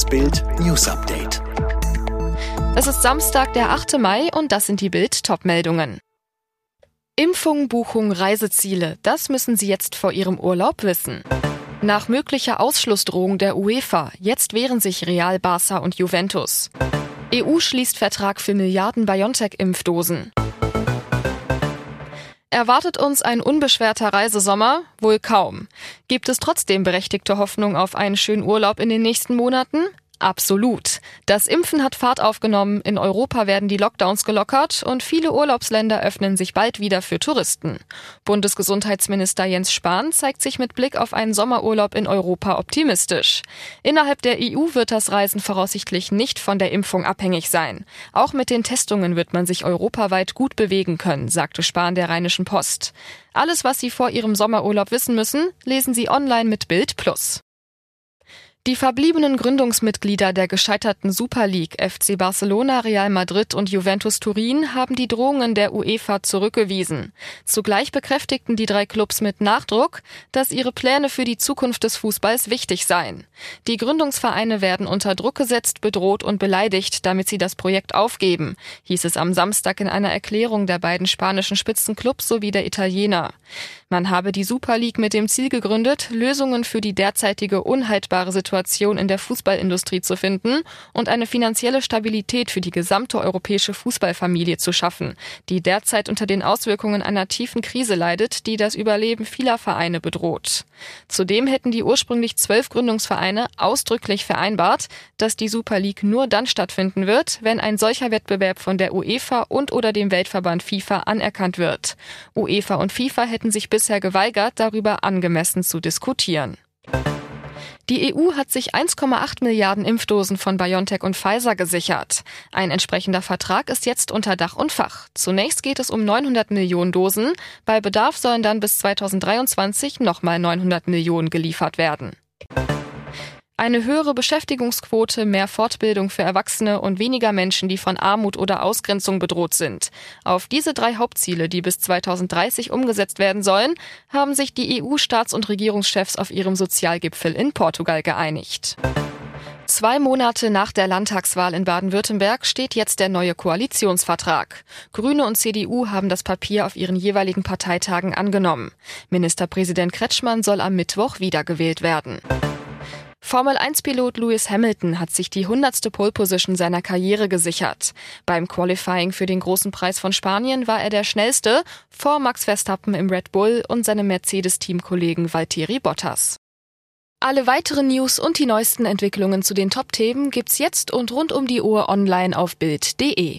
Das Bild News Update. Es ist Samstag, der 8. Mai und das sind die Bild Topmeldungen. Impfung, Buchung, Reiseziele, das müssen Sie jetzt vor Ihrem Urlaub wissen. Nach möglicher Ausschlussdrohung der UEFA, jetzt wehren sich Real, Barca und Juventus. EU schließt Vertrag für Milliarden BioNTech-Impfdosen. Erwartet uns ein unbeschwerter Reisesommer? Wohl kaum. Gibt es trotzdem berechtigte Hoffnung auf einen schönen Urlaub in den nächsten Monaten? Absolut. Das Impfen hat Fahrt aufgenommen, in Europa werden die Lockdowns gelockert und viele Urlaubsländer öffnen sich bald wieder für Touristen. Bundesgesundheitsminister Jens Spahn zeigt sich mit Blick auf einen Sommerurlaub in Europa optimistisch. Innerhalb der EU wird das Reisen voraussichtlich nicht von der Impfung abhängig sein. Auch mit den Testungen wird man sich europaweit gut bewegen können, sagte Spahn der Rheinischen Post. Alles, was Sie vor Ihrem Sommerurlaub wissen müssen, lesen Sie online mit Bild Plus. Die verbliebenen Gründungsmitglieder der gescheiterten Super League FC Barcelona, Real Madrid und Juventus Turin haben die Drohungen der UEFA zurückgewiesen. Zugleich bekräftigten die drei Clubs mit Nachdruck, dass ihre Pläne für die Zukunft des Fußballs wichtig seien. Die Gründungsvereine werden unter Druck gesetzt, bedroht und beleidigt, damit sie das Projekt aufgeben, hieß es am Samstag in einer Erklärung der beiden spanischen Spitzenclubs sowie der Italiener. Man habe die Super League mit dem Ziel gegründet, Lösungen für die derzeitige unhaltbare Situation Situation in der Fußballindustrie zu finden und eine finanzielle Stabilität für die gesamte europäische Fußballfamilie zu schaffen, die derzeit unter den Auswirkungen einer tiefen Krise leidet, die das Überleben vieler Vereine bedroht. Zudem hätten die ursprünglich zwölf Gründungsvereine ausdrücklich vereinbart, dass die Super League nur dann stattfinden wird, wenn ein solcher Wettbewerb von der UEFA und oder dem Weltverband FIFA anerkannt wird. UEFA und FIFA hätten sich bisher geweigert, darüber angemessen zu diskutieren. Die EU hat sich 1,8 Milliarden Impfdosen von BioNTech und Pfizer gesichert. Ein entsprechender Vertrag ist jetzt unter Dach und Fach. Zunächst geht es um 900 Millionen Dosen. Bei Bedarf sollen dann bis 2023 nochmal 900 Millionen geliefert werden. Eine höhere Beschäftigungsquote, mehr Fortbildung für Erwachsene und weniger Menschen, die von Armut oder Ausgrenzung bedroht sind. Auf diese drei Hauptziele, die bis 2030 umgesetzt werden sollen, haben sich die EU-Staats- und Regierungschefs auf ihrem Sozialgipfel in Portugal geeinigt. Zwei Monate nach der Landtagswahl in Baden-Württemberg steht jetzt der neue Koalitionsvertrag. Grüne und CDU haben das Papier auf ihren jeweiligen Parteitagen angenommen. Ministerpräsident Kretschmann soll am Mittwoch wiedergewählt werden. Formel-1-Pilot Lewis Hamilton hat sich die hundertste Pole-Position seiner Karriere gesichert. Beim Qualifying für den großen Preis von Spanien war er der schnellste, vor Max Verstappen im Red Bull und seinem Mercedes-Teamkollegen Valtteri Bottas. Alle weiteren News und die neuesten Entwicklungen zu den Top-Themen gibt's jetzt und rund um die Uhr online auf Bild.de.